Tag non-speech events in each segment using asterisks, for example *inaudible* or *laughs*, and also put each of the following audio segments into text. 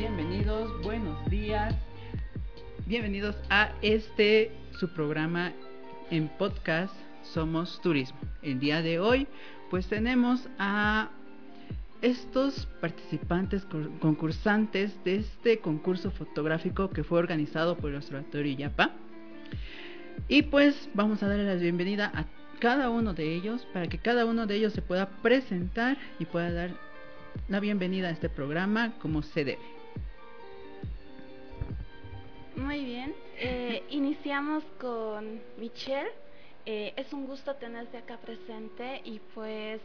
bienvenidos, buenos días. Bienvenidos a este su programa en podcast Somos Turismo. El día de hoy pues tenemos a estos participantes concursantes de este concurso fotográfico que fue organizado por el Observatorio Yapa. Y pues vamos a darle la bienvenida a cada uno de ellos para que cada uno de ellos se pueda presentar y pueda dar la bienvenida a este programa como se debe. Muy bien, eh, *laughs* iniciamos con Michelle. Eh, es un gusto tenerte acá presente y pues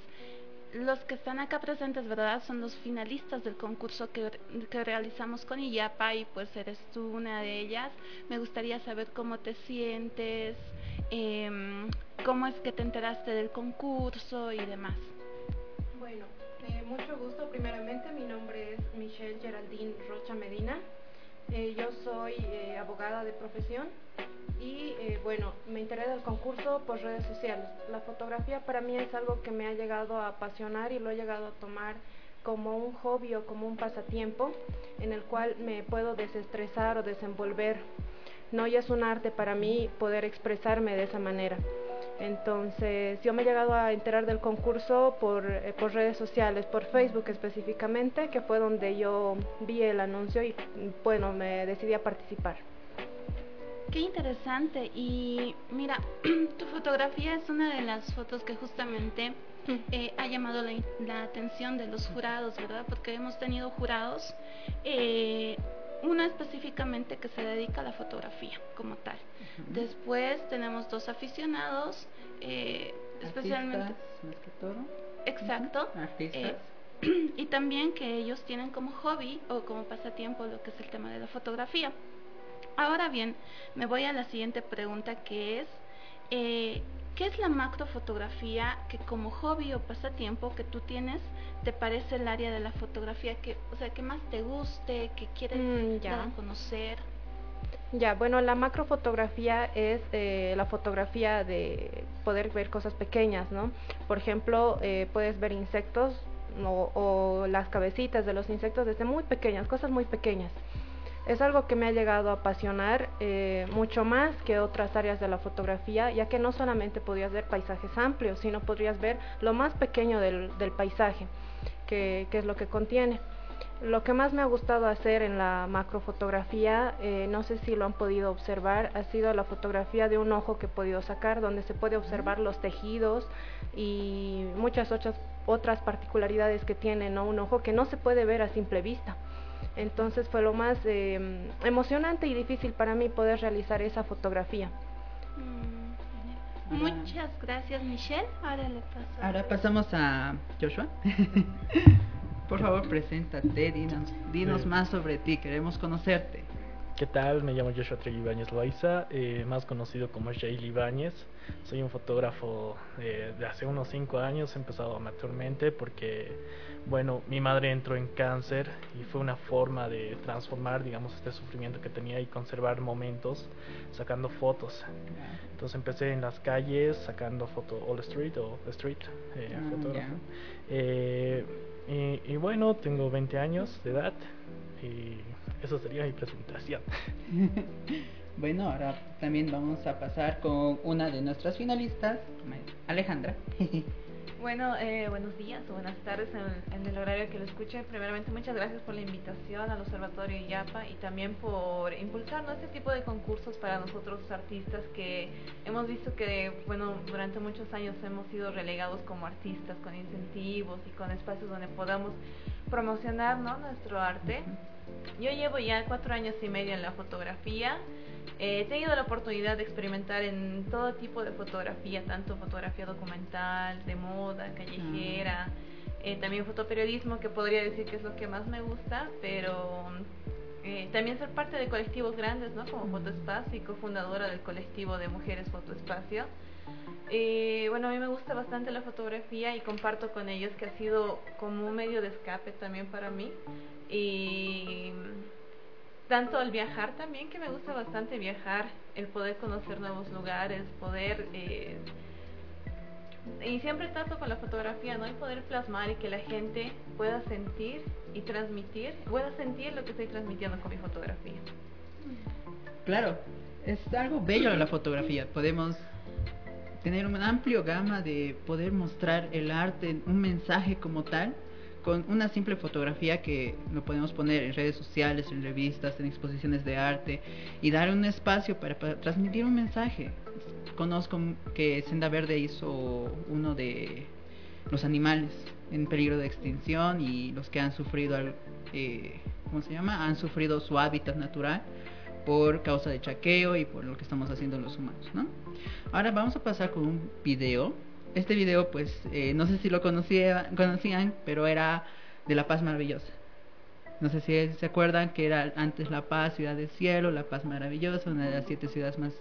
los que están acá presentes, ¿verdad? Son los finalistas del concurso que, que, realizamos con IAPA y pues eres tú una de ellas. Me gustaría saber cómo te sientes, eh, cómo es que te enteraste del concurso y demás. Bueno, eh, mucho gusto. Primeramente, mi nombre es Michelle Geraldine Rocha Medina. Eh, yo soy eh, abogada de profesión y eh, bueno, me enteré del concurso por redes sociales. La fotografía para mí es algo que me ha llegado a apasionar y lo he llegado a tomar como un hobby o como un pasatiempo en el cual me puedo desestresar o desenvolver. No, ya es un arte para mí poder expresarme de esa manera. Entonces, yo me he llegado a enterar del concurso por, eh, por, redes sociales, por Facebook específicamente, que fue donde yo vi el anuncio y bueno, me decidí a participar. Qué interesante. Y mira, *clears throat* tu fotografía es una de las fotos que justamente eh, ha llamado la, la, atención de los jurados, ¿verdad? Porque hemos tenido jurados. Eh, uno específicamente que se dedica a la fotografía como tal. Uh -huh. Después tenemos dos aficionados, eh, especialmente... Más que todo. Exacto. Uh -huh. Artistas. Eh, *clears throat* y también que ellos tienen como hobby o como pasatiempo lo que es el tema de la fotografía. Ahora bien, me voy a la siguiente pregunta que es, eh, ¿qué es la macrofotografía que como hobby o pasatiempo que tú tienes te parece el área de la fotografía que, o sea, que más te guste, que quieres mm, dar a conocer? Ya, bueno, la macrofotografía es eh, la fotografía de poder ver cosas pequeñas, ¿no? Por ejemplo, eh, puedes ver insectos o, o las cabecitas de los insectos desde muy pequeñas, cosas muy pequeñas es algo que me ha llegado a apasionar eh, mucho más que otras áreas de la fotografía, ya que no solamente podías ver paisajes amplios, sino podrías ver lo más pequeño del, del paisaje, que, que, es lo que contiene. Lo que más me ha gustado hacer en la macrofotografía, eh, no sé si lo han podido observar, ha sido la fotografía de un ojo que he podido sacar, donde se puede observar los tejidos y muchas otras, otras particularidades que tiene ¿no? un ojo que no se puede ver a simple vista. Entonces fue lo más eh, emocionante y difícil para mí poder realizar esa fotografía. Mm, Muchas gracias Michelle. Ahora le paso. Ahora pasamos a *laughs* Joshua. Por favor, preséntate, dinos, dinos sí. más sobre ti, queremos conocerte. ¿Qué tal? Me llamo Joshua Trey Ibáñez Loaiza, eh, más conocido como Jay Ibáñez. Soy un fotógrafo eh, de hace unos 5 años, he empezado amateurmente porque, bueno, mi madre entró en cáncer y fue una forma de transformar, digamos, este sufrimiento que tenía y conservar momentos sacando fotos. Entonces empecé en las calles sacando foto all street o street eh, ah, fotógrafo. Yeah. Y, y, bueno, tengo 20 años de edad y eso sería mi presentación. *laughs* bueno, ahora también vamos a pasar con una de nuestras finalistas, Alejandra. *laughs* Bueno, eh, buenos días o buenas tardes en, el horario que lo escuchen. Primeramente, muchas gracias por la invitación al Observatorio IAPA y también por impulsarnos este tipo de concursos para nosotros artistas que hemos visto que, bueno, durante muchos años hemos sido relegados como artistas con incentivos y con espacios donde podamos promocionar ¿no? nuestro arte. Yo llevo ya cuatro años y medio en la fotografía. Eh, he tenido la oportunidad de experimentar en todo tipo de fotografía, tanto fotografía documental, de moda, callejera, eh, también fotoperiodismo, que podría decir que es lo que más me gusta, pero eh, también ser parte de colectivos grandes, ¿no? Como Fotoespacio y cofundadora del colectivo de Mujeres Fotoespacio. Eh, bueno, a mí me gusta bastante la fotografía y comparto con ellos que ha sido como un medio de escape también para mí. Y tanto al viajar también, que me gusta bastante viajar, el poder conocer nuevos lugares, poder eh, y siempre trato con la fotografía, ¿no? El poder plasmar y que la gente pueda sentir y transmitir, pueda sentir lo que estoy transmitiendo con mi fotografía. Claro, es algo bello la fotografía. Podemos tener una amplia gama de poder mostrar el arte, un mensaje como tal, con una simple fotografía que lo podemos poner en redes sociales, en revistas, en exposiciones de arte y dar un espacio para, transmitir un mensaje. Conozco que Senda Verde hizo uno de los animales en peligro de extinción y los que han sufrido, eh, ¿cómo se llama? Han sufrido su hábitat natural por causa de chaqueo y por lo que estamos haciendo los humanos, ¿no? Ahora vamos a pasar con un video. Este video, pues, eh, no sé si lo conocía, conocían, pero era de La Paz Maravillosa. No sé si se acuerdan que era antes La Paz, Ciudad del Cielo, La Paz Maravillosa, una de las siete ciudades más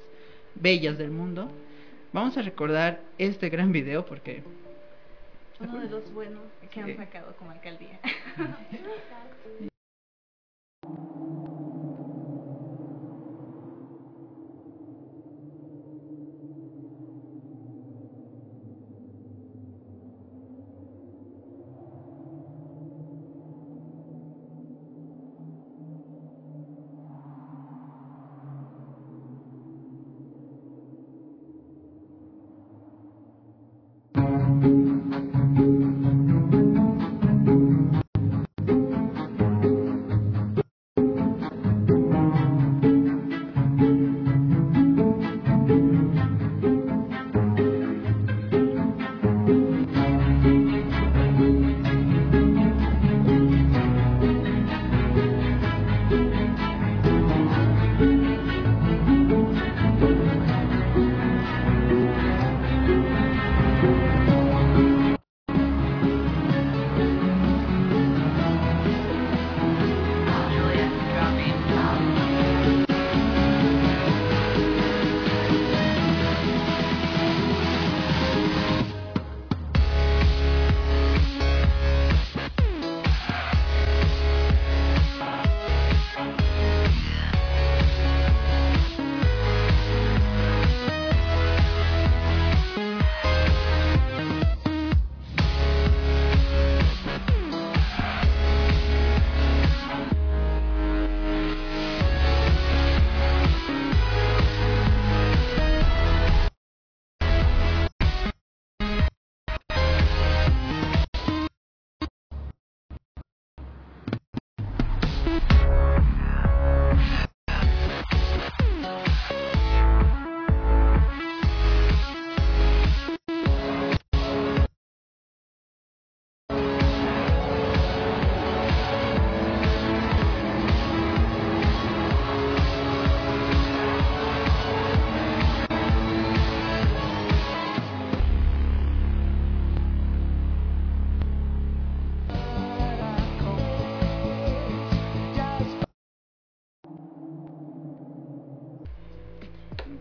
bellas del mundo. Vamos a recordar este gran video porque... Uno de los buenos que han sacado como alcaldía. *laughs*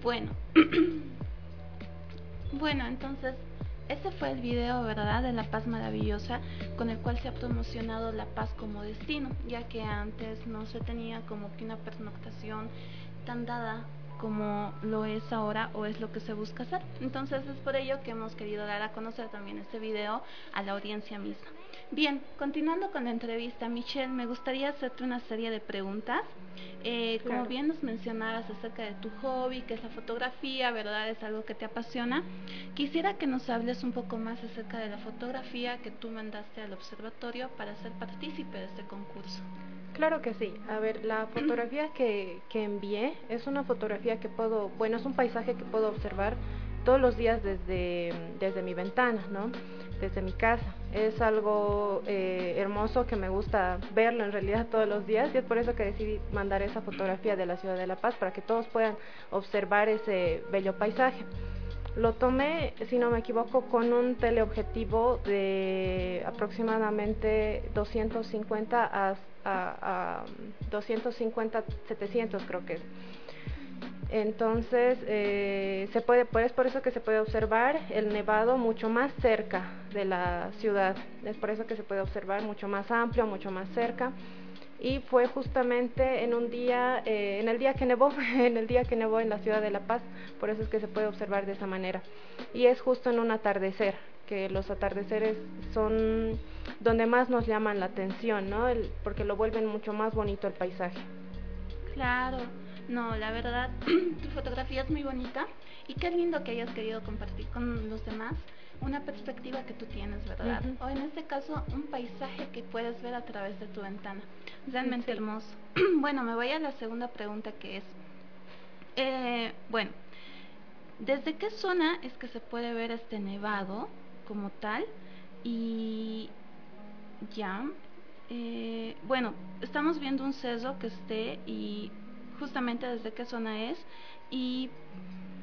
Bueno, *clears throat* bueno, entonces ese fue el video, ¿verdad?, de La Paz Maravillosa, con el cual se ha promocionado La Paz como destino, ya que antes no se tenía como que una pernoctación tan dada como lo es ahora o es lo que se busca hacer. Entonces es por ello que hemos querido dar a conocer también este video a la audiencia misma. Bien, continuando con la entrevista, Michelle, me gustaría hacerte una serie de preguntas. Eh, Como bien nos mencionabas acerca de tu hobby, que es la fotografía, ¿verdad? Es algo que te apasiona. Quisiera que nos hables un poco más acerca de la fotografía que tú mandaste al observatorio para ser partícipe de este concurso. Claro que sí. A ver, la *clears throat* fotografía que, que envié es una fotografía que puedo, bueno, es un paisaje que puedo observar todos los días desde, desde mi ventana, ¿no? Desde mi casa. Es algo eh, hermoso que me gusta verlo en realidad todos los días y es por eso que decidí mandar esa fotografía de la ciudad de La Paz para que todos puedan observar ese bello paisaje. Lo tomé, si no me equivoco, con un teleobjetivo de aproximadamente 250 a, a, a 250, 700 creo que es. Entonces, eh, se puede, pues, es por eso que se puede observar el nevado mucho más cerca de la ciudad. Es por eso que se puede observar mucho más amplio, mucho más cerca. y fue justamente en un día, eh, en el día que nevó, *laughs* en el día que nevó en la ciudad de La Paz, por eso es que se puede observar de esa manera. Y es justo en un atardecer, que los atardeceres son donde más nos llaman la atención, ¿no? porque lo vuelven mucho más bonito el paisaje. Claro, no, la verdad, *clears throat* tu fotografía es muy bonita y qué lindo que hayas querido compartir con los demás una perspectiva que tú tienes, ¿verdad? O en este caso, un paisaje que puedes ver a través de tu ventana. Realmente hermoso. *clears throat* bueno, me voy a la segunda pregunta que es, eh, bueno, ¿desde qué zona es que se puede ver este nevado como tal? Y ya, eh, bueno, estamos viendo un cerro que esté y justamente desde qué zona es y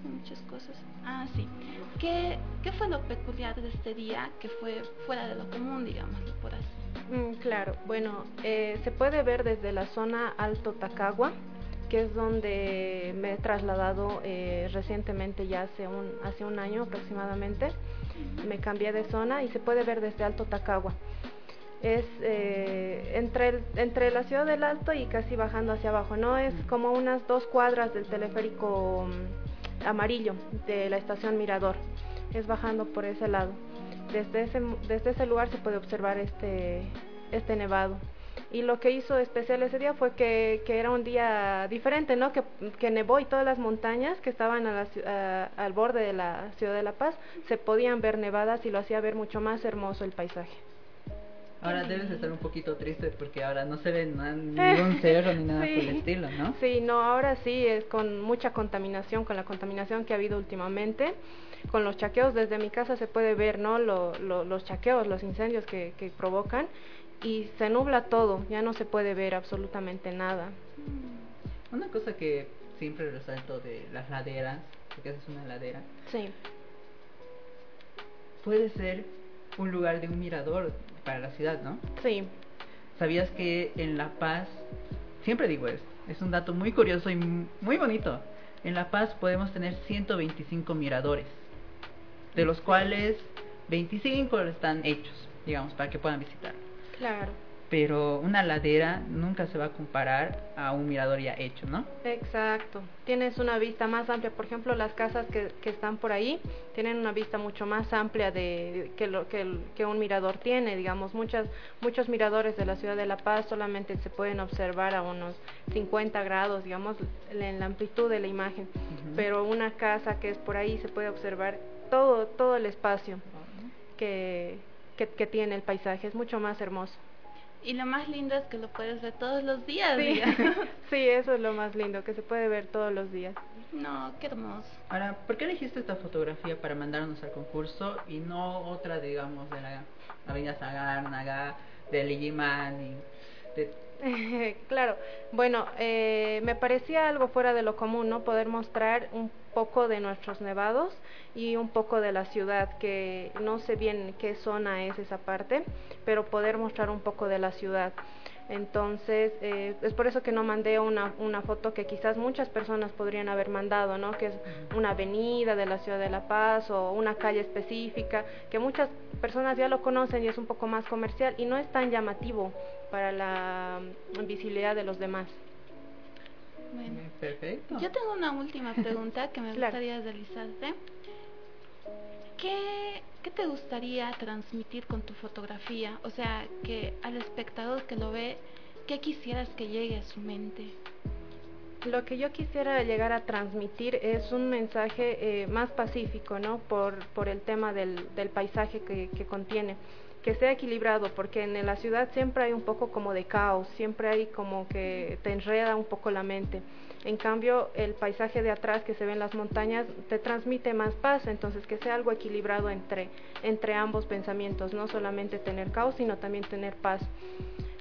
muchas cosas. Ah, sí. ¿Qué, ¿Qué fue lo peculiar de este día que fue fuera de lo común, digámoslo por así? Mm, claro, bueno, eh, se puede ver desde la zona Alto Tacagua, que es donde me he trasladado eh, recientemente, ya hace un, hace un año aproximadamente. Me cambié de zona y se puede ver desde Alto Tacagua. Es eh, entre, entre la ciudad del Alto y casi bajando hacia abajo, ¿no? Es como unas dos cuadras del teleférico mm, amarillo de la estación Mirador. Es bajando por ese lado. Desde ese, desde ese lugar se puede observar este, este nevado. Y lo que hizo especial ese día fue que, que era un día diferente, ¿no? Que, nevó y todas las montañas que estaban al borde de la ciudad de La Paz se podían ver nevadas y lo hacía ver mucho más hermoso el paisaje. Ahora debes estar un poquito triste porque ahora no se ve ningún *laughs* cerro ni nada por el estilo, ¿no? Sí, no, ahora sí es con mucha contaminación, con la contaminación que ha habido últimamente. Con los chaqueos desde mi casa se puede ver no los chaqueos los incendios que, que, provocan y se nubla todo ya no se puede ver absolutamente nada. Mm. una cosa que siempre resalto de las laderas porque es una ladera. Sí. Puede ser un lugar de un mirador para la ciudad no sí sabías que en La Paz siempre digo esto es un dato muy curioso y muy bonito en La Paz podemos tener 125 miradores de los cuales 25 están hechos, digamos, para que puedan visitar. Claro. Pero una ladera nunca se va a comparar a un mirador ya hecho, ¿no? Exacto. Tienes una vista más amplia. Por ejemplo, las casas que, que están por ahí tienen una vista mucho más amplia de que, lo, que, que un mirador tiene. Digamos, muchas, muchos miradores de la ciudad de La Paz solamente se pueden observar a unos 50 grados, digamos, en la amplitud de la imagen. Pero una casa que es por ahí se puede observar todo, todo el espacio que, que, tiene el paisaje, es mucho más hermoso. Y lo más lindo es que lo puedes ver todos los días. Sí. *laughs* sí, eso es lo más lindo, que se puede ver todos los días. No, qué hermoso. Ahora, ¿por qué elegiste esta fotografía para mandarnos al concurso y no otra, digamos, de la Avenida Sagárnaga, de Ligiman y de *laughs* claro, bueno, eh, me parecía algo fuera de lo común, ¿no? Poder mostrar un poco de nuestros nevados y un poco de la ciudad, que no sé bien qué zona es esa parte, pero poder mostrar un poco de la ciudad. Entonces, eh, es por eso que no mandé una, una foto que quizás muchas personas podrían haber mandado, ¿no? Que es una avenida de la ciudad de La Paz o una calle específica, que muchas personas ya lo conocen y es un poco más comercial y no es tan llamativo para la visibilidad de los demás. Bueno, perfecto. Yo tengo una última pregunta que me gustaría realizarte. ¿Qué, ¿Qué te gustaría transmitir con tu fotografía? O sea, que al espectador que lo ve, ¿qué quisieras que llegue a su mente? Lo que yo quisiera llegar a transmitir es un mensaje eh, más pacífico, ¿no? Por, por el tema del, del paisaje que, que contiene que sea equilibrado, porque en la ciudad siempre hay un poco como de caos, siempre hay como que te enreda un poco la mente. En cambio, el paisaje de atrás que se ve en las montañas te transmite más paz, entonces que sea algo equilibrado entre, entre ambos pensamientos, no solamente tener caos, sino también tener paz.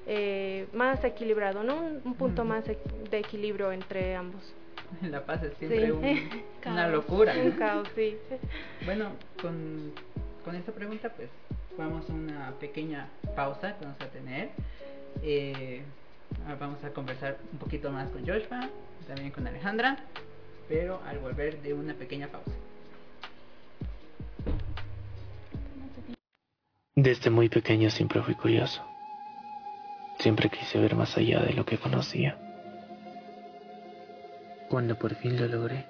Eh, más equilibrado, ¿no? Un, punto más de equilibrio entre ambos. *laughs* La paz es siempre *laughs* una locura. Un caos, sí. *laughs* Bueno, con, con esta pregunta, pues vamos a una pequeña pausa que vamos a tener. Eh, vamos a conversar un poquito más con Joshua, también con Alejandra, pero al volver de una pequeña pausa. Desde muy pequeño siempre fui curioso. Siempre quise ver más allá de lo que conocía. Cuando por fin lo logré,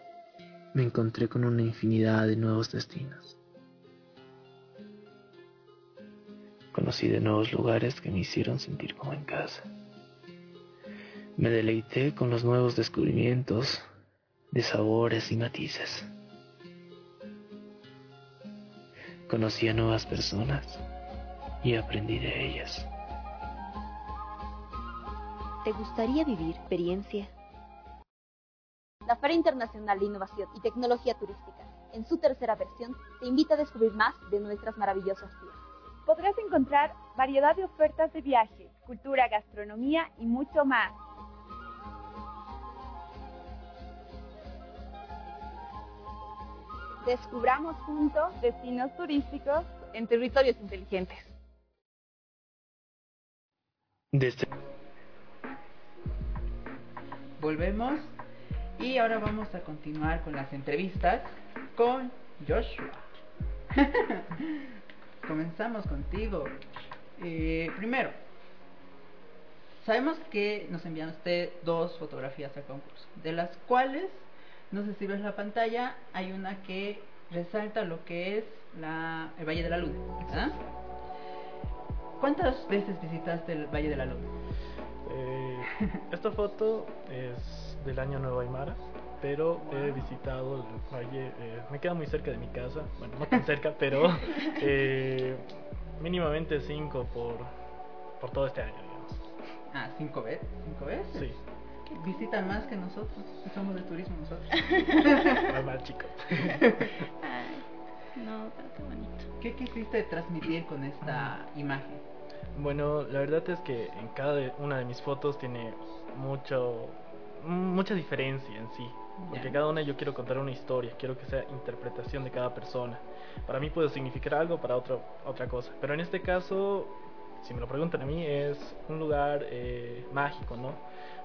me encontré con una infinidad de nuevos destinos. Conocí de nuevos lugares que me hicieron sentir como en casa. Me deleité con los nuevos descubrimientos de sabores y matices. Conocí a nuevas personas y aprendí de ellas. ¿Te gustaría vivir experiencia? La Feria Internacional de Innovación y Tecnología Turística, en su tercera versión, te invita a descubrir más de nuestras maravillosas tierras. Podrás encontrar variedad de ofertas de viaje, cultura, gastronomía y mucho más. Descubramos juntos destinos turísticos en territorios inteligentes. Desde Volvemos y ahora vamos a continuar con las entrevistas con Joshua. *laughs* Comenzamos contigo. Eh, primero, sabemos que nos enviaste dos fotografías al concurso, de las cuales, no sé si ves la pantalla, hay una que resalta lo que es la, el Valle de la Luna. ¿verdad? ¿Cuántas veces visitaste el Valle de la Luna? Eh, esta foto es del año Nuevo Aymara, pero he visitado el valle, eh, me queda muy cerca de mi casa, bueno, no tan cerca, pero *laughs* eh, mínimamente cinco por, por todo este año, digamos. Ah, cinco veces. ¿Cinco veces? Sí, Visitan más que nosotros. Somos de turismo nosotros. *laughs* normal chicos. Ay, no, pero qué bonito. ¿Qué quisiste transmitir con esta imagen? Bueno, la verdad es que en cada una de mis fotos tiene mucho mucha diferencia en sí, porque cada una yo quiero contar una historia, quiero que sea interpretación de cada persona. Para mí puede significar algo, para otro otra cosa, pero en este caso, si me lo preguntan a mí, es un lugar eh, mágico, ¿no?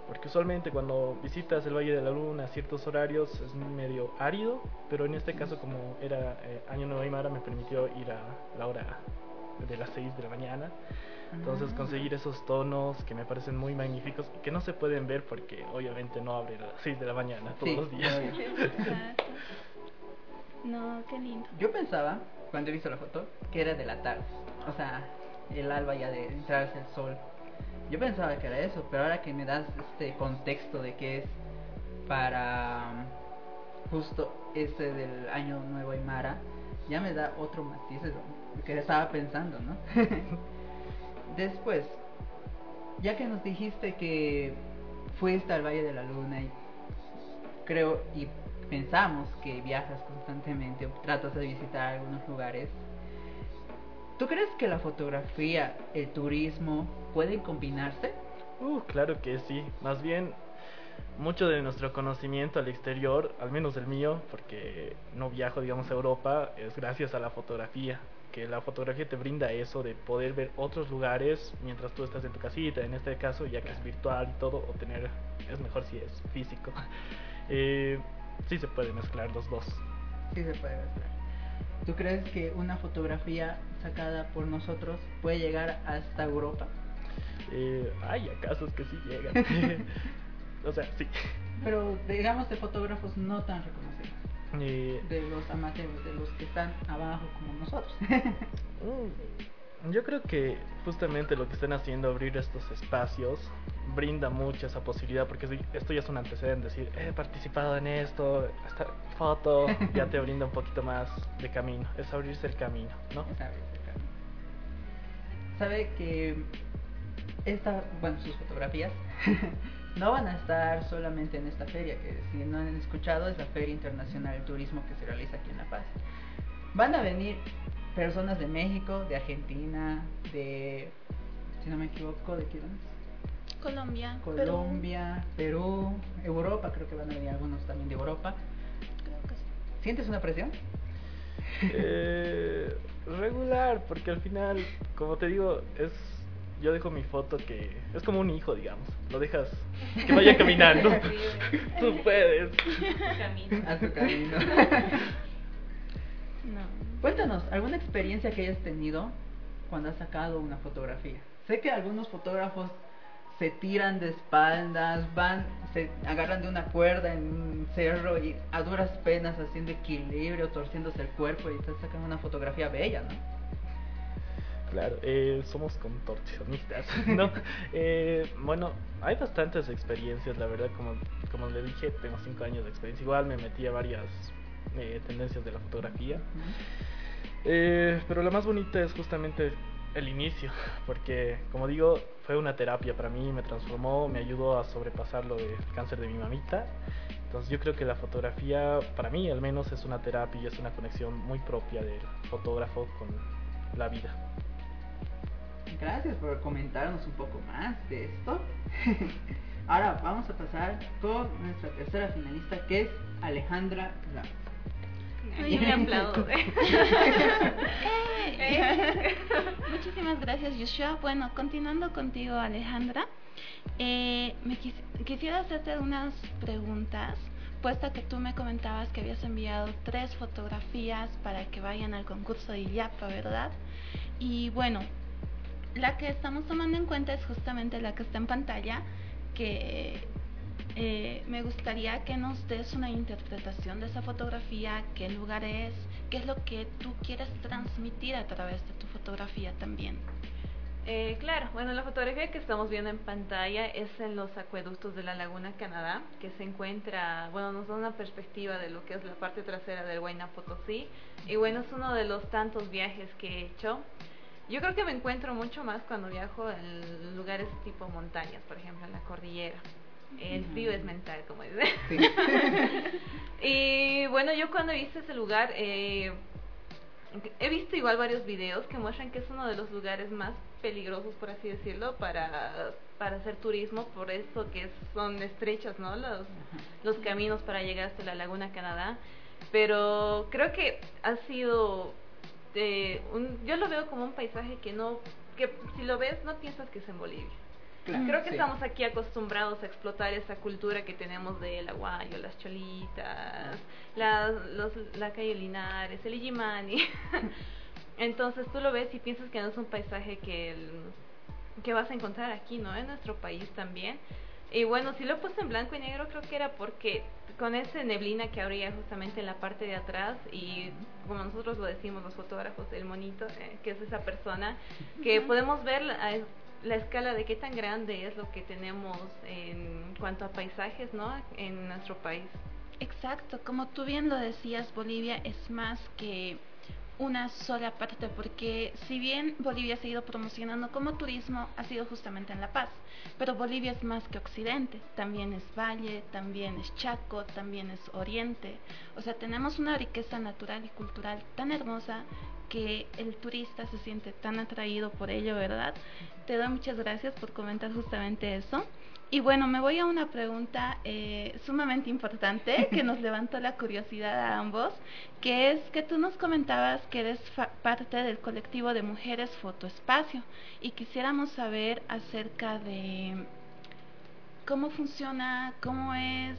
Porque usualmente cuando visitas el Valle de la Luna a ciertos horarios es medio árido, pero en este caso como era eh, Año Nuevo Aymara me permitió ir a la hora de las 6 de la mañana. Entonces Ah. conseguir esos tonos que me parecen muy magníficos y que no se pueden ver porque obviamente no abre a las 6 de la mañana todos Sí, los días. *laughs* Exacto. No, qué lindo. Yo pensaba, cuando he visto la foto, que era de la tarde. O sea, el alba ya de entrarse el sol. Yo pensaba que era eso, pero ahora que me das este contexto de que es para um, justo este del año nuevo Aymara, ya me da otro matiz lo que estaba pensando, ¿no? *laughs* Después, ya que nos dijiste que fuiste al Valle de la Luna y creo y pensamos que viajas constantemente o tratas de visitar algunos lugares, ¿tú crees que la fotografía, el turismo pueden combinarse? Uh, claro que sí. Más bien, mucho de nuestro conocimiento al exterior, al menos el mío, porque no viajo, digamos, a Europa, es gracias a la fotografía. Que la fotografía te brinda eso de poder ver otros lugares mientras tú estás en tu casita, en este caso, ya que es virtual y todo, o tener, es mejor si es físico. *laughs* Eh, sí se puede mezclar los dos. Sí se puede mezclar. ¿Tú crees que una fotografía sacada por nosotros puede llegar hasta Europa? Eh, hay casos que sí llegan. *laughs* o sea, sí. Pero digamos de fotógrafos no tan reconocidos, Eh, de los amateurs, de los que están abajo como nosotros. Mm, Yo creo que justamente lo que están haciendo, abrir estos espacios, brinda mucho esa posibilidad, porque esto ya es un antecedente, decir, he participado en esto, esta foto, ya te brinda un poquito más de camino, es abrirse el camino, ¿no? Es abrirse el camino. Sabe que esta, bueno, sus fotografías *laughs* no van a estar solamente en esta feria, que si no han escuchado es la Feria Internacional del Turismo que se realiza aquí en La Paz. Van a venir personas de México, de Argentina, de, si no me equivoco, de quién es? Colombia, Colombia, Perú, Europa, creo que van a venir algunos también de Europa. ¿Sientes una presión? Eh, regular, porque al final, como te digo, es yo dejo mi foto que es como un hijo, digamos. Lo dejas que vaya *laughs* caminando. Tú puedes. Camino. A su camino. No. Cuéntanos, ¿alguna experiencia que hayas tenido cuando has sacado una fotografía? Sé que algunos fotógrafos se tiran de espaldas, van, se agarran de una cuerda en un cerro y a duras penas haciendo equilibrio, torciéndose el cuerpo y te sacan una fotografía bella, ¿no? Claro, eh, somos contorsionistas, *laughs* ¿no? eh, bueno, hay bastantes experiencias, la verdad, como, como le dije, tengo cinco años de experiencia, igual me metí a varias eh, tendencias de la fotografía, eh, pero la más bonita es justamente el inicio, porque como digo, fue una terapia para mí, me transformó, me ayudó a sobrepasar lo del cáncer de mi mamita. Entonces yo creo que la fotografía, para mí al menos, es una terapia y es una conexión muy propia del fotógrafo con la vida. Gracias por comentarnos un poco más de esto. *laughs* Ahora vamos a pasar con nuestra tercera finalista que es Alejandra Ramos. Yo me *laughs* aplaudo. Eh, Muchísimas gracias, Joshua. Bueno, continuando contigo, Alejandra, eh, me quis quisiera hacerte unas preguntas, puesto que tú me comentabas que habías enviado tres fotografías para que vayan al concurso de IAPA, ¿verdad? Y bueno, la que estamos tomando en cuenta es justamente la que está en pantalla, que eh, me gustaría que nos des una interpretación de esa fotografía, qué lugar es, qué es lo que tú quieres transmitir a través de tu fotografía también. Eh, claro, bueno, la fotografía que estamos viendo en pantalla es en los acueductos de la Laguna Canadá, que se encuentra, bueno, nos da una perspectiva de lo que es la parte trasera del Huayna Potosí. Y bueno, es uno de los tantos viajes que he hecho. Yo creo que me encuentro mucho más cuando viajo en lugares tipo montañas, por ejemplo, en la cordillera. El frío es mental, como dice. Sí. *laughs* y bueno, yo cuando visto ese lugar, eh, he visto igual varios videos que muestran que es uno de los lugares más peligrosos, por así decirlo, para, para hacer turismo, por eso que son estrechos, ¿no? Los, los caminos para llegar hasta la Laguna Canadá. Pero creo que ha sido, eh, un, yo lo veo como un paisaje que no, que si lo ves no piensas que es en Bolivia. Claro, Creo que sí. estamos aquí acostumbrados a explotar esa cultura que tenemos del aguayo, las cholitas, la, los, la calle Linares, el Illimani. *laughs* Entonces tú lo ves y piensas que no es un paisaje que, el- que vas a encontrar aquí, ¿no? En nuestro país también. Y bueno, si lo he puesto en blanco y negro creo que era porque con esa neblina que habría justamente en la parte de atrás y como nosotros lo decimos los fotógrafos, el monito, eh, que es esa persona, que podemos ver la, escala de qué tan grande es lo que tenemos en cuanto a paisajes, ¿no? En nuestro país. Exacto, como tú bien lo decías, Bolivia es más que una sola parte, porque si bien Bolivia se ha ido promocionando como turismo, ha sido justamente en La Paz, pero Bolivia es más que occidente, también es valle, también es Chaco, también es oriente, o sea, tenemos una riqueza natural y cultural tan hermosa que el turista se siente tan atraído por ello, ¿verdad? Te doy muchas gracias por comentar justamente eso. Y bueno, me voy a una pregunta eh, sumamente importante *laughs* que nos levantó la curiosidad a ambos, que es que tú nos comentabas que eres fa- parte del colectivo de Mujeres Fotoespacio y quisiéramos saber acerca de cómo funciona, cómo es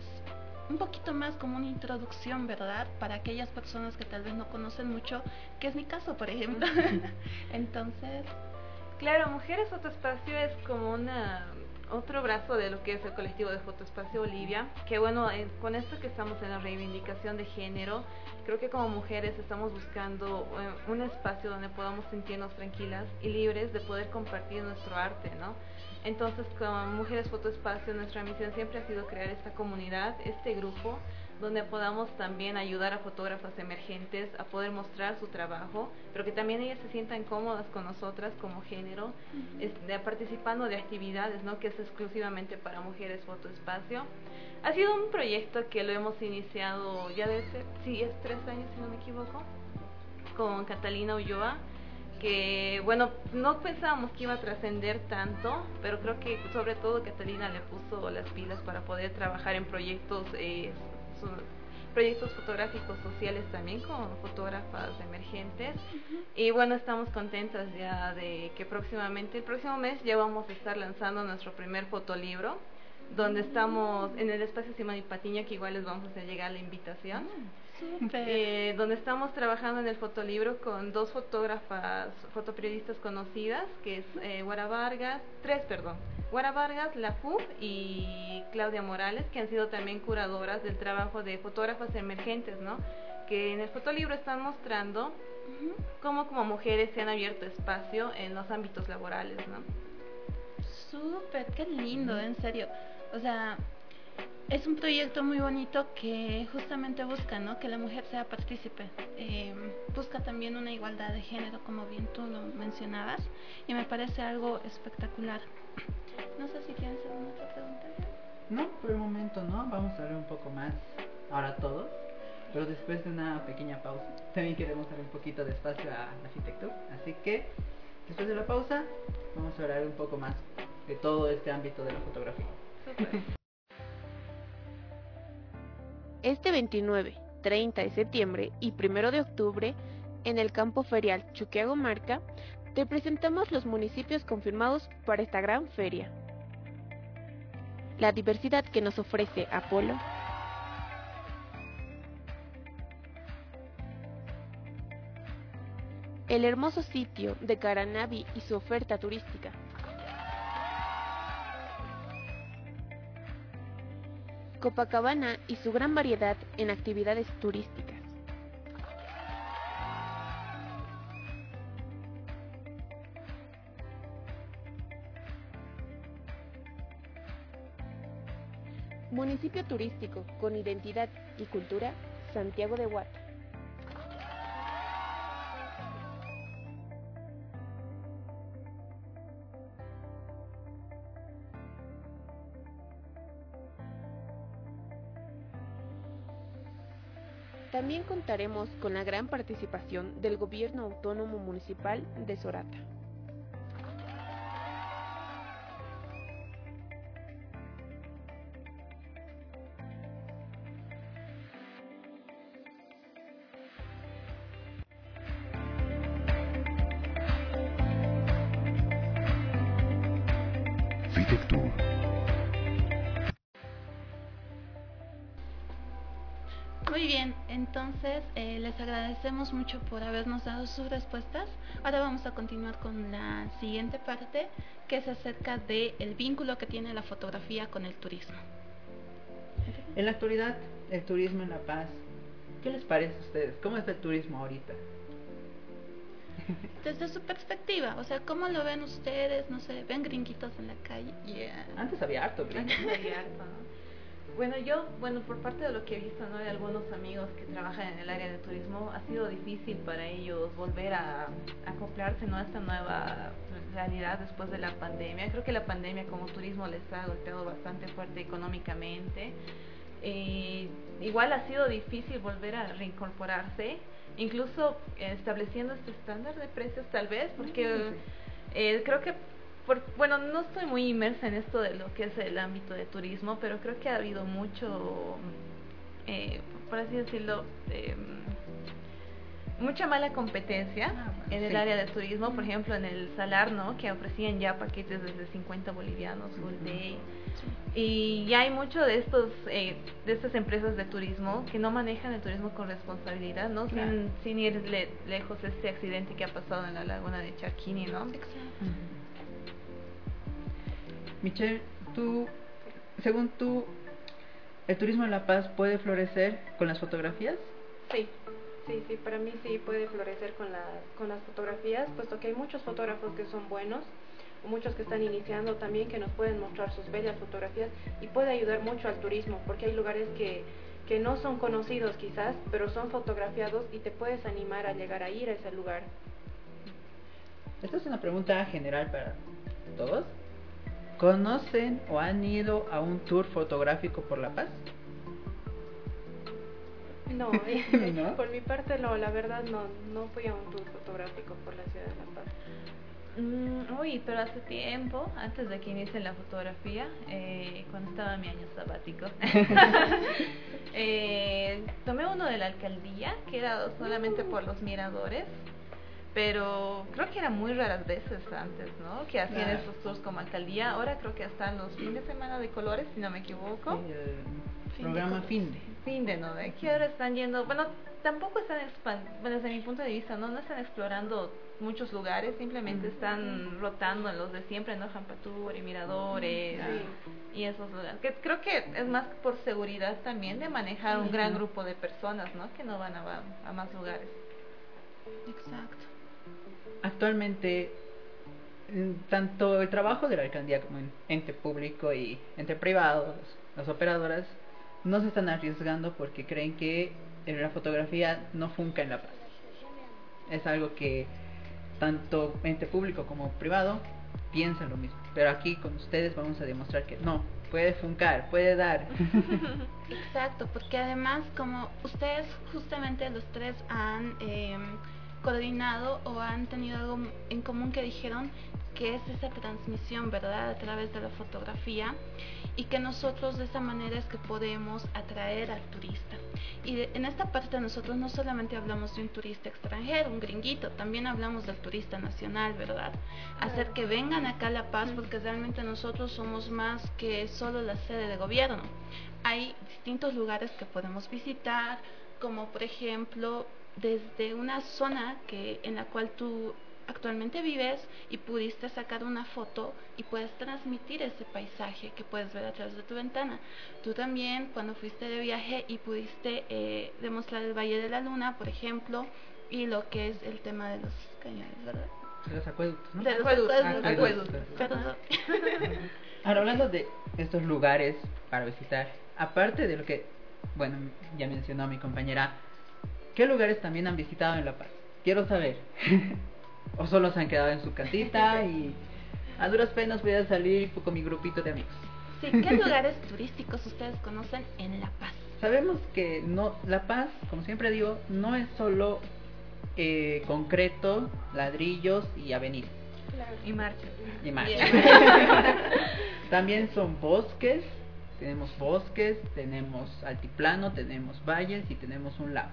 un poquito más como una introducción, ¿verdad? Para aquellas personas que tal vez no conocen mucho, que es mi caso, por ejemplo. *laughs* Entonces, Claro, Mujeres Fotoespacio es como una otro brazo de lo que es el colectivo de Fotoespacio Bolivia, que bueno, eh, con esto que estamos en la reivindicación de género, creo que como mujeres estamos buscando eh, un espacio donde podamos sentirnos tranquilas y libres de poder compartir nuestro arte, ¿no? Entonces, con Mujeres Fotoespacio, nuestra misión siempre ha sido crear esta comunidad, este grupo, donde podamos también ayudar a fotógrafas emergentes a poder mostrar su trabajo, pero que también ellas se sientan cómodas con nosotras como género, es- de- participando de actividades, ¿no? Que es exclusivamente para mujeres fotoespacio. Ha sido un proyecto que lo hemos iniciado ya desde, sí, es tres años si no me equivoco, con Catalina Ulloa, que bueno, no pensábamos que iba a trascender tanto, pero creo que sobre todo Catalina le puso las pilas para poder trabajar en proyectos, eh, su- proyectos fotográficos sociales también con fotógrafas emergentes. Y bueno, estamos contentas ya de que próximamente, el próximo mes ya vamos a estar lanzando nuestro primer fotolibro, donde estamos en el espacio Simón y Patiño, que igual les vamos a hacer llegar la invitación. súper. Eh, donde estamos trabajando en el fotolibro con dos fotógrafas, fotoperiodistas conocidas, que es eh, Guara Vargas, tres, perdón, Guara Vargas, la FUB y Claudia Morales, que han sido también curadoras del trabajo de fotógrafas emergentes, ¿no? Que en el fotolibro están mostrando cómo como mujeres se han abierto espacio en los ámbitos laborales, ¿no? Súper, qué lindo, en serio. O sea, es un proyecto muy bonito que justamente busca ¿no? que la mujer sea partícipe. Eh, busca también una igualdad de género, como bien tú lo mencionabas, y me parece algo espectacular. No sé si tienes alguna otra pregunta. No, por el momento no. Vamos a ver un poco más ahora todos. Pero después de una pequeña pausa, también queremos dar un poquito de espacio a la arquitectura. Así que, después de la pausa, vamos a hablar un poco más de todo este ámbito de la fotografía. Este 29, 30 de septiembre y 1 de octubre, en el campo ferial Chuquiago Marca, te presentamos los municipios confirmados para esta gran feria. La diversidad que nos ofrece Apolo el hermoso sitio de Caranavi y su oferta turística. Copacabana y su gran variedad en actividades turísticas. Municipio turístico con identidad y cultura, Santiago de Huata. También contaremos con la gran participación del Gobierno Autónomo Municipal de Sorata. Agradecemos mucho por habernos dado sus respuestas. Ahora vamos a continuar con la siguiente parte, que es acerca del el vínculo que tiene la fotografía con el turismo. En la actualidad, el turismo en La Paz, ¿qué les parece a ustedes? ¿Cómo es el turismo ahorita? *laughs* Desde su perspectiva, o sea, ¿cómo lo ven ustedes? No sé, ven gringuitos en la calle. Antes había harto gringo. Antes había harto, ¿no? Bueno, yo, bueno, por parte de lo que he visto, ¿no? De algunos amigos que trabajan en el área de turismo, ha sido difícil para ellos volver a, acoplarse, ¿no? A esta nueva realidad después de la pandemia. Creo que la pandemia como turismo les ha golpeado bastante fuerte económicamente. Eh, igual ha sido difícil volver a reincorporarse, incluso estableciendo este estándar de precios tal vez, porque eh, creo que bueno, no estoy muy inmersa en esto de lo que es el ámbito de turismo, pero creo que ha habido mucho, eh, por así decirlo, eh, mucha mala competencia ah, en el área de turismo, por ejemplo en el Salar, ¿no? Que ofrecían ya paquetes desde 50 bolivianos full day. Y ya hay mucho de estos eh, de estas empresas de turismo que no manejan el turismo con responsabilidad, ¿no? Sin, sin ir lejos este accidente que ha pasado en la laguna de Charquini, ¿no? Exacto. Michelle, tú, según tú, ¿el turismo en La Paz puede florecer con las fotografías? Sí, sí, sí, para mí sí puede florecer con las, con las fotografías, puesto que hay muchos fotógrafos que son buenos, muchos que están iniciando también que nos pueden mostrar sus bellas fotografías y puede ayudar mucho al turismo, porque hay lugares que, que no son conocidos quizás, pero son fotografiados y te puedes animar a llegar a ir a ese lugar. Esta es una pregunta general para todos. ¿Conocen o han ido a un tour fotográfico por La Paz? *laughs* *laughs* No, por mi parte no, la verdad no, no fui a un tour fotográfico por la ciudad de La Paz. Mm, uy, pero hace tiempo, antes de que inicie la fotografía, eh, cuando estaba en mi año sabático, *laughs* eh, tomé uno de la alcaldía, que era solamente por los miradores, pero creo que era muy raras veces antes, ¿no? Que hacían Claro. esos tours como alcaldía. Ahora creo que están los fines de semana de colores, si no me equivoco. El Fin de programa fin de. Fin de, ¿no? De que ahora están yendo, bueno, tampoco están, bueno, desde mi punto de vista, ¿no? No están explorando muchos lugares, simplemente están rotando en los de siempre, ¿no? Jampaturi, Miradores y esos lugares. Que creo que es más por seguridad también de manejar un gran grupo de personas, ¿no? Que no van a, a más lugares. Exacto. Actualmente, tanto el trabajo de la alcaldía como en ente público y ente privado, las operadoras, no se están arriesgando porque creen que la fotografía no funca en La Paz. Es algo que tanto ente público como privado piensan lo mismo. Pero aquí con ustedes vamos a demostrar que no, puede funcar, puede dar. *laughs* Exacto, porque además como ustedes justamente los tres han eh, coordinado o han tenido algo en común que dijeron que es esa transmisión, ¿verdad? A través de la fotografía y que nosotros de esa manera es que podemos atraer al turista. Y de- en esta parte nosotros no solamente hablamos de un turista extranjero, un gringuito, también hablamos del turista nacional, ¿verdad? Hacer que vengan acá a La Paz porque realmente nosotros somos más que solo la sede de gobierno. Hay distintos lugares que podemos visitar, como por ejemplo desde una zona que en la cual tú actualmente vives y pudiste sacar una foto y puedes transmitir ese paisaje que puedes ver a través de tu ventana. Tú también cuando fuiste de viaje y pudiste eh, demostrar el Valle de la Luna, por ejemplo, y lo que es el tema de los cañones, ¿verdad? Los acueductos, ¿no? De los Acueductos, acueductos. acueductos. Perdón. Ahora, hablando de estos lugares para visitar, aparte de lo que, bueno, ya mencionó mi compañera, ¿qué lugares también han visitado en La Paz? Quiero saber. *laughs* o solo se han quedado en su casita y a duras penas voy a salir con mi grupito de amigos. Sí, ¿qué lugares turísticos ustedes conocen en La Paz? Sabemos que no, La Paz, como siempre digo, no es solo eh, concreto, ladrillos y avenidas. Y marcha. y. Bien. *laughs* También son bosques, tenemos bosques, tenemos altiplano, tenemos valles y tenemos un lago.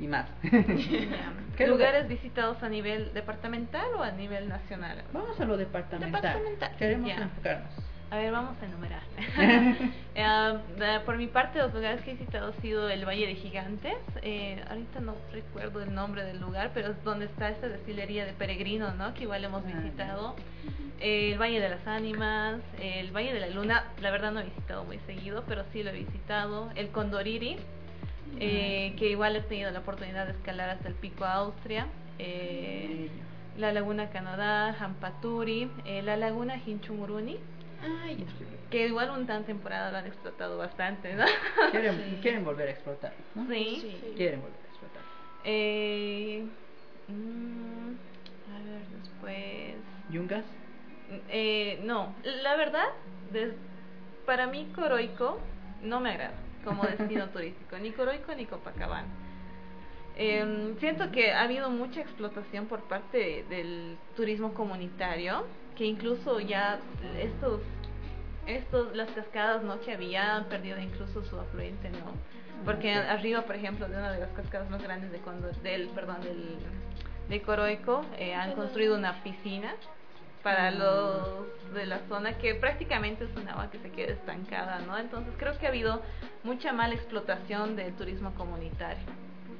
Y más. *laughs* ¿Qué ¿Lugares visitados a nivel departamental o a nivel nacional? Vamos a lo departamental. Departamental. Queremos Ya. enfocarnos. A ver, vamos a enumerar. *laughs* *laughs* Eh, por mi parte, los lugares que he visitado ha sido el Valle de Gigantes. Eh, ahorita no recuerdo el nombre del lugar, pero es donde está esta destilería de peregrinos, ¿no? Que igual hemos Ah, visitado. Eh, el Valle de las Ánimas, el Valle de la Luna, la verdad no he visitado muy seguido, pero sí lo he visitado. El Condoriri, eh, que igual he tenido la oportunidad de escalar hasta el Pico Austria. Eh, la Laguna Canadá, Hampaturi, eh, la Laguna Hinchumuruni, ya. que igual un tan temporada lo han explotado bastante, ¿no? quieren, *laughs* Sí. quieren volver a explotar. ¿no? Sí. Sí. Quieren volver a explotar. Eh, mm, a ver, después... ¿Yungas? Eh, no, la verdad, des- para mí Coroico no me agrada como destino turístico, ni Coroico ni Copacabana. Eh, siento que ha habido mucha explotación por parte del turismo comunitario, que incluso ya estos, estos las cascadas no que había han perdido incluso su afluente, ¿no? Porque arriba, por ejemplo, de una de las cascadas más grandes de Condo- del, perdón, del de Coroico, eh, han construido una piscina para los de la zona que prácticamente es un agua que se queda estancada, ¿no? Entonces creo que ha habido mucha mala explotación del turismo comunitario.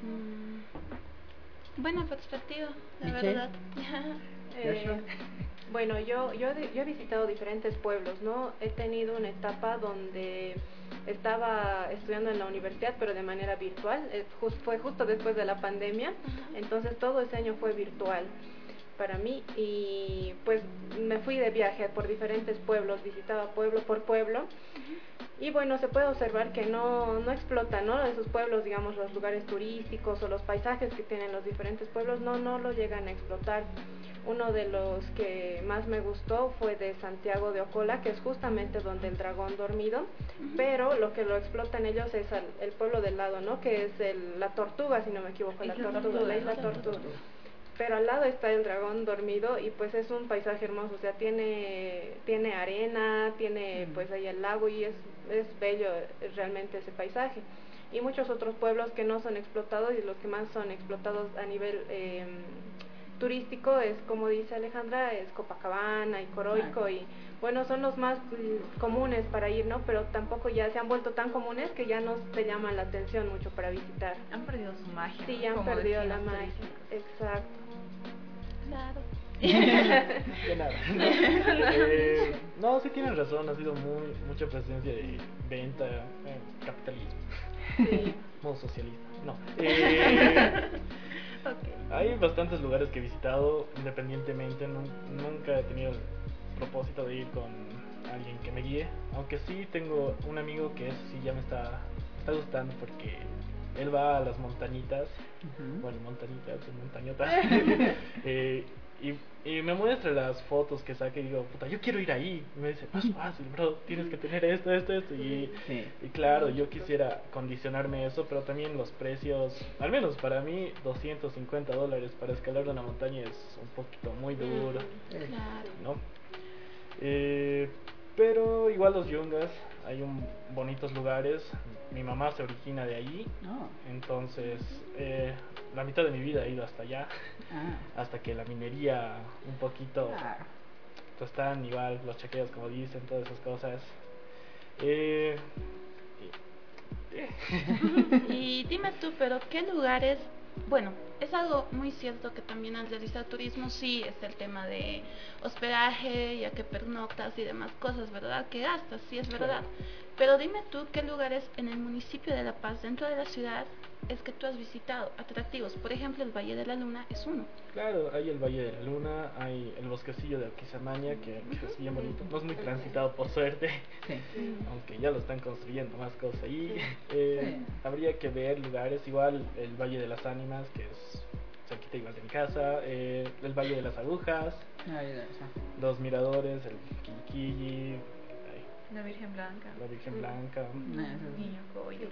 Mm. Buena perspectiva, la verdad. *laughs* Eh, bueno, yo, yo, yo he visitado diferentes pueblos, ¿no? He tenido una etapa donde estaba estudiando en la universidad, pero de manera virtual. Eh, fue justo después de la pandemia, entonces todo ese año fue virtual para mí y pues me fui de viaje por diferentes pueblos, visitaba pueblo por pueblo. Y bueno, se puede observar que no, no explotan, ¿no? Esos pueblos, digamos, los lugares turísticos o los paisajes que tienen los diferentes pueblos, no, no lo llegan a explotar. Uno de los que más me gustó fue de Santiago de Ocola, que es justamente donde el dragón dormido, pero lo que lo explotan ellos es al- el pueblo del lado, ¿no? Que es el, la tortuga, si no me equivoco, la tortuga, Tortuga, la isla ¿no? tortuga pero al lado está el dragón dormido y pues es un paisaje hermoso, o sea, tiene, tiene arena, tiene pues ahí el lago y es, es bello eh, realmente ese paisaje. Y muchos otros pueblos que no son explotados y los que más son explotados a nivel eh, turístico es, como dice Alejandra, es Copacabana y Coroico y bueno, son los más mm, comunes para ir, ¿no? Pero tampoco ya se han vuelto tan comunes que ya no te llaman la atención mucho para visitar. Han perdido su magia. Sí, han perdido la magia. Exacto. *laughs* De nada. *laughs* Eh, no, sí tienen razón, ha sido muy, mucha presencia de venta, eh, capitalismo, Sí. modo socialista. No. *laughs* Eh, Hay bastantes lugares que he visitado independientemente, nun- nunca he tenido el propósito de ir con alguien que me guíe, aunque sí tengo un amigo que eso sí ya me está, me está gustando porque él va a las montañitas bueno, montañitas, montañotas. *laughs* eh, y, y me muestra las fotos que saque y digo, puta, yo quiero ir ahí. Y me dice, más fácil, bro, tienes que tener esto, esto, esto. Y, Sí. y claro, yo quisiera condicionarme eso, pero también los precios, al menos para mí, 250 dólares para escalar una montaña es un poquito muy duro, Claro. ¿no? Eh, pero igual los yungas, hay un, bonitos lugares. Mi mamá se origina de allí, No. entonces, eh, la mitad de mi vida he ido hasta allá, Ah. hasta que la minería un poquito Claro. están igual, los chequeos como dicen, todas esas cosas. Eh, y- *laughs* eh, Y dime tú, pero ¿qué lugares? Bueno, es algo muy cierto que también al realizar turismo sí es el tema de hospedaje, ya que pernoctas y demás cosas, ¿verdad? Que gastas, sí es verdad. Pero dime tú, ¿qué lugares en el municipio de La Paz, dentro de la ciudad, es que tú has visitado atractivos? Por ejemplo, el Valle de la Luna es uno. claro, hay el Valle de la Luna, hay el bosquecillo de Oquisamaña, que, que es bien bonito. No es muy transitado por suerte, Sí. *laughs* aunque ya lo están construyendo más cosas ahí. Eh, Sí. Habría que ver lugares, igual el Valle de las Ánimas, que es cerquita igual de mi casa, eh, el Valle de las Agujas, los miradores, el Quilquilli, La Virgen Blanca. la Virgen Blanca. Niño Coyo.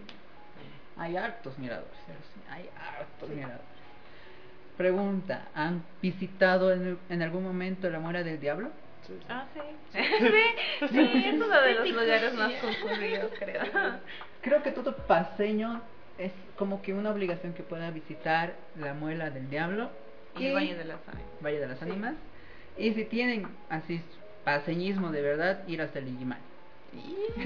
Hay hartos miradores, hay hartos miradores. Pregunta, ¿han visitado en, en algún momento la Mora del Diablo? Sí, sí. Ah, *laughs* sí. sí, sí, es uno de los lugares más concurridos, creo. Creo que todo paseño es como que una obligación que pueda visitar la Muela del Diablo Y el Valle de las Ánimas. Valle de las Ánimas. Y si tienen así paseñismo de verdad, ir hasta el Illimani. *laughs*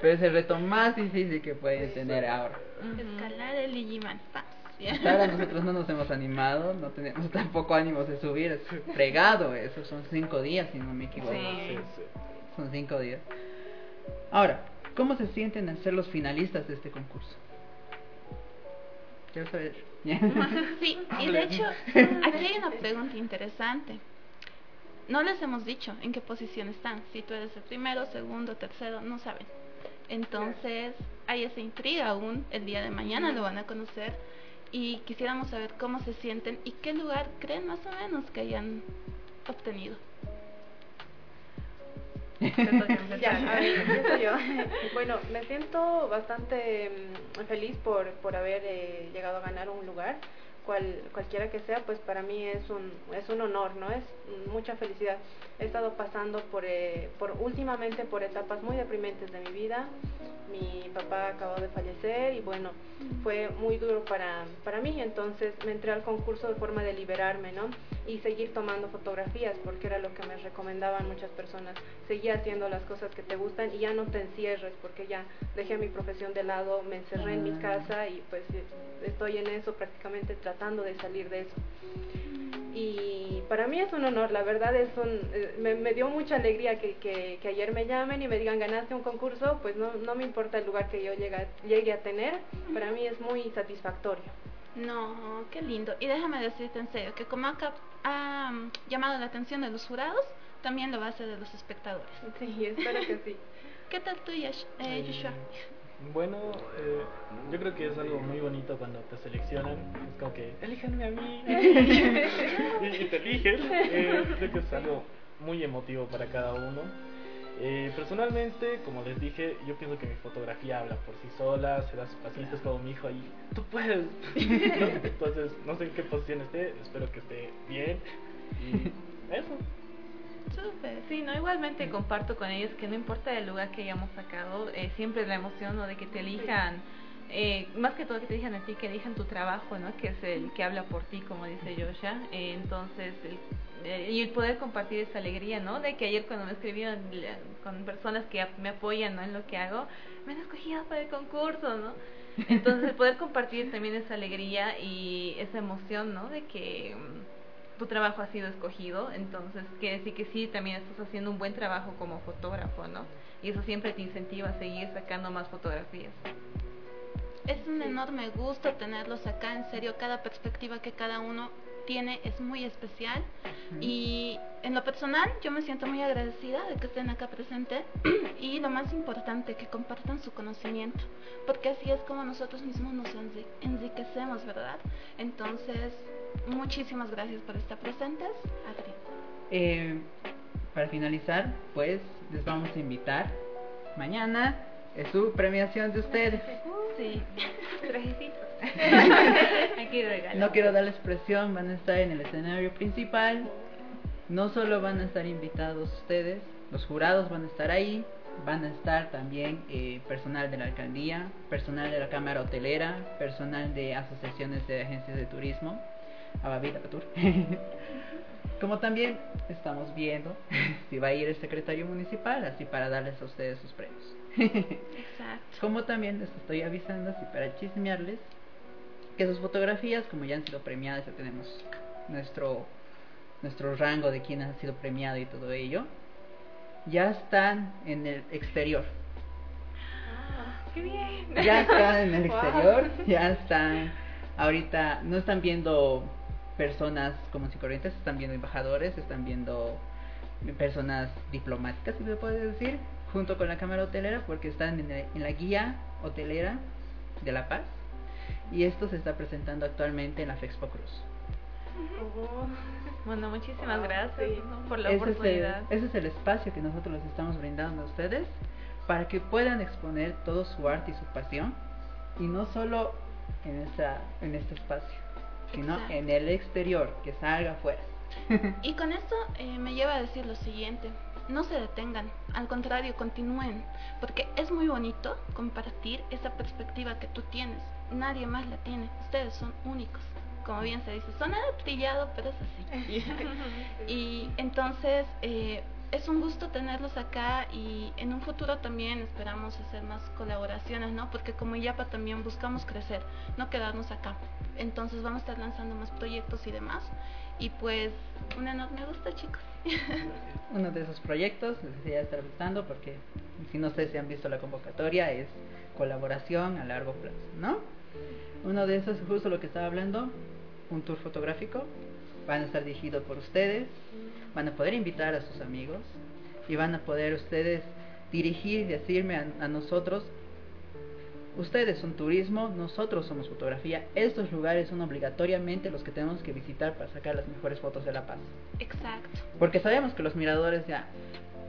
Pero es el reto más difícil que pueden tener ahora. Escalar el. Pa. Hasta ahora nosotros no nos hemos animado, no tenemos tampoco ánimos de subir, es fregado eso, son cinco días si no me equivoco. Sí. Sí, sí. Son cinco días. Ahora, ¿cómo se sienten al ser los finalistas de este concurso? Quiero saber. *laughs* Sí, y de hecho, aquí hay una pregunta interesante. No les hemos dicho en qué posición están. Si tú eres el primero, segundo, tercero, no saben. Entonces, hay esa intriga aún. El día de mañana lo van a conocer. Y quisiéramos saber cómo se sienten y qué lugar creen más o menos que hayan obtenido. *laughs* Ya, a ver, empiezo yo. *laughs* Bueno, me siento bastante mm, feliz por, por haber eh, llegado a ganar un lugar, cual, cualquiera que sea, pues para mí es un, es un honor, ¿no? Es mucha felicidad. He estado pasando por, eh, por últimamente por etapas muy deprimentes de mi vida. Mi papá acabó de fallecer y bueno, fue muy duro para, para mí, entonces me entré al concurso de forma de liberarme, ¿no? Y seguir tomando fotografías, porque era lo que me recomendaban muchas personas. Seguir haciendo las cosas que te gustan y ya no te encierres, porque ya dejé mi profesión de lado, me encerré en mi Ah. casa y pues eh, estoy en eso prácticamente tratando de salir de eso. Y para mí es un honor, la verdad es un, eh, me, me dio mucha alegría que, que, que ayer me llamen y me digan ganaste un concurso, pues no, no me importa el lugar que yo llegue, llegue a tener, para mí es muy satisfactorio. No, qué lindo. Y déjame decirte en serio que como ha, mm, llamado la atención de los jurados, también lo va a hacer de los espectadores. Sí, espero que sí. *laughs* ¿Qué tal tú, Yash- eh, Joshua? Bueno, eh, yo creo que es algo muy bonito cuando te seleccionan. Es como que, elíjanme a mí. *laughs* y, y te eligen. *laughs* Eh, creo que es algo muy emotivo para cada uno. Eh, personalmente, como les dije, yo pienso que mi fotografía habla por sí sola, se da sus pasitos como mi hijo ahí. Tú puedes. ¿no? *laughs* Entonces, no sé en qué posición esté, espero que esté bien. Y eso. Súper. Sí, no, igualmente comparto con ellos que no importa el lugar que hayamos sacado, eh, siempre la emoción ¿no? de que te elijan eh, más que todo que te digan a ti, que digan tu trabajo, ¿no? Que es el que habla por ti, como dice Joshua. Eh, entonces, el, eh, y el poder compartir esa alegría, ¿no? De que ayer cuando me escribieron con personas que me apoyan ¿no? en lo que hago, me han escogido para el concurso, ¿no? Entonces, poder compartir también esa alegría y esa emoción, ¿no? De que mm, tu trabajo ha sido escogido, entonces quiere decir que sí, también estás haciendo un buen trabajo como fotógrafo, ¿no? Y eso siempre te incentiva a seguir sacando más fotografías. Es un enorme gusto tenerlos acá, en serio, cada perspectiva que cada uno tiene es muy especial y en lo personal yo me siento muy agradecida de que estén acá presentes *clears throat* y lo más importante, que compartan su conocimiento, porque así es como nosotros mismos nos enriquecemos, ¿verdad? Entonces, muchísimas gracias por estar presentes. Adri. Eh, para finalizar, pues les vamos a invitar mañana es su premiación de ustedes. Sí, *laughs* *laughs* no quiero darles presión, van a estar en el escenario principal. No solo van a estar invitados ustedes, los jurados van a estar ahí, van a estar también eh, personal de la alcaldía, personal de la Cámara Hotelera, personal de asociaciones de agencias de turismo, Ababita Patur. *laughs* Como también estamos viendo si va a ir el secretario municipal, así para darles a ustedes sus premios. Exacto. Como también les estoy avisando, así para chismearles, que sus fotografías, como ya han sido premiadas, ya tenemos nuestro, nuestro rango de quién ha sido premiado y todo ello, ya están en el exterior. Ah, ¡Qué bien! Ya están en el *laughs* exterior, ya están, ahorita no están viendo personas como si corrientes, están viendo embajadores, están viendo personas diplomáticas, si se puede decir, junto con la Cámara Hotelera, porque están en la guía hotelera de La Paz y esto se está presentando actualmente en la Fexpo Cruz. Bueno, muchísimas gracias por la oportunidad. ese es el espacio que nosotros les estamos brindando a ustedes para que puedan exponer todo su arte y su pasión y no solo en esta en este espacio, sino en el exterior, que salga afuera. y con esto eh, me lleva a decir lo siguiente, no se detengan, al contrario, continúen, porque es muy bonito compartir esa perspectiva que tú tienes. Nadie más la tiene, ustedes son únicos. Como bien se dice, suena trillado, pero es así. *laughs* y entonces eh, es un gusto tenerlos acá y en un futuro también esperamos hacer más colaboraciones, ¿no? Porque como IAPA también buscamos crecer, no quedarnos acá. Entonces vamos a estar lanzando más proyectos y demás. Y pues, un enorme gusto, chicos. *laughs* Uno de esos proyectos les decía estar porque, si no sé si han visto la convocatoria, es colaboración a largo plazo, ¿no? Uno de esos es justo lo que estaba hablando, un tour fotográfico. Van a estar dirigidos por ustedes, van a poder invitar a sus amigos y van a poder ustedes dirigir y decirme a nosotros Ustedes son turismo, nosotros somos fotografía. Estos lugares son obligatoriamente los que tenemos que visitar para sacar las mejores fotos de La Paz. Exacto. Porque sabemos que los miradores ya...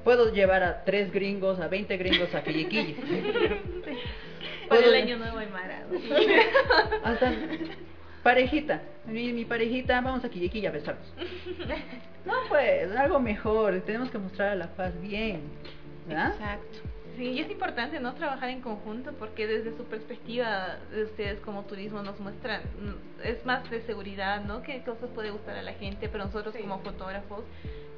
Puedo llevar a tres gringos, a 20 gringos a Quilliquilli. *laughs* Para el año nuevo Aymara. Hasta parejita, mi, mi parejita, vamos a Quilliquilli a besarnos. *laughs* No, pues, algo mejor. Tenemos que mostrar a La Paz bien. ¿verdad? Exacto. Sí, y es importante no trabajar en conjunto porque desde su perspectiva de ustedes como turismo nos muestran, mm, es más de seguridad, ¿no? ¿Qué cosas puede gustar a la gente? Pero nosotros como fotógrafos,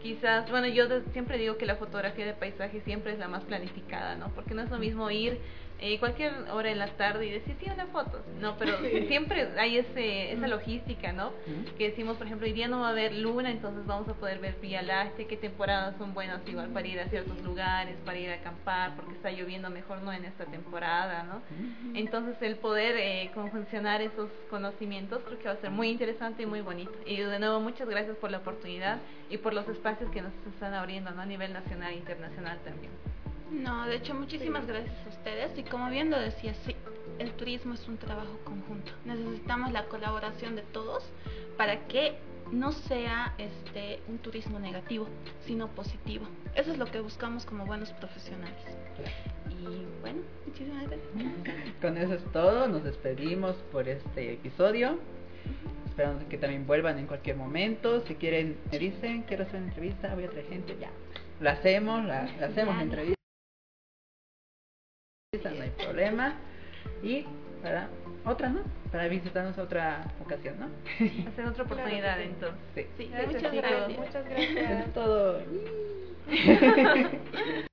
quizás, bueno, yo siempre digo que la fotografía de paisaje siempre es la más planificada, ¿no? Porque no es lo mismo ir eh, cualquier hora en la tarde y decir, sí, una foto. No, pero *laughs* siempre hay ese, esa logística, ¿no? Que decimos, por ejemplo, hoy día no va a haber luna, entonces vamos a poder ver Vía Láctea, qué temporadas son buenas igual para ir a ciertos lugares, para ir a acampar, porque está lloviendo mejor no en esta temporada, ¿no? Entonces el poder eh, conjuncionar esos conocimientos creo que va a ser muy interesante y muy bonito. Y de nuevo, muchas gracias por la oportunidad y por los espacios que nos están abriendo ¿no? a nivel nacional e internacional también. No, de hecho, muchísimas gracias a ustedes. Y como bien lo decía, sí, el turismo es un trabajo conjunto. Necesitamos la colaboración de todos para que no sea este un turismo negativo, sino positivo. Eso es lo que buscamos como buenos profesionales. Y bueno, muchísimas gracias. Con eso es todo. Nos despedimos por este episodio. Esperamos que también vuelvan en cualquier momento. Si quieren, me dicen, quiero hacer una entrevista, voy a traer gente, ya. La hacemos, la, hacemos entrevista no hay problema. Y para otra, ¿no? Para visitarnos otra ocasión, ¿no? *laughs* Hacer otra oportunidad entonces. Sí. Sí, Gracias, muchas gracias. Muchas gracias. Es todo. *laughs*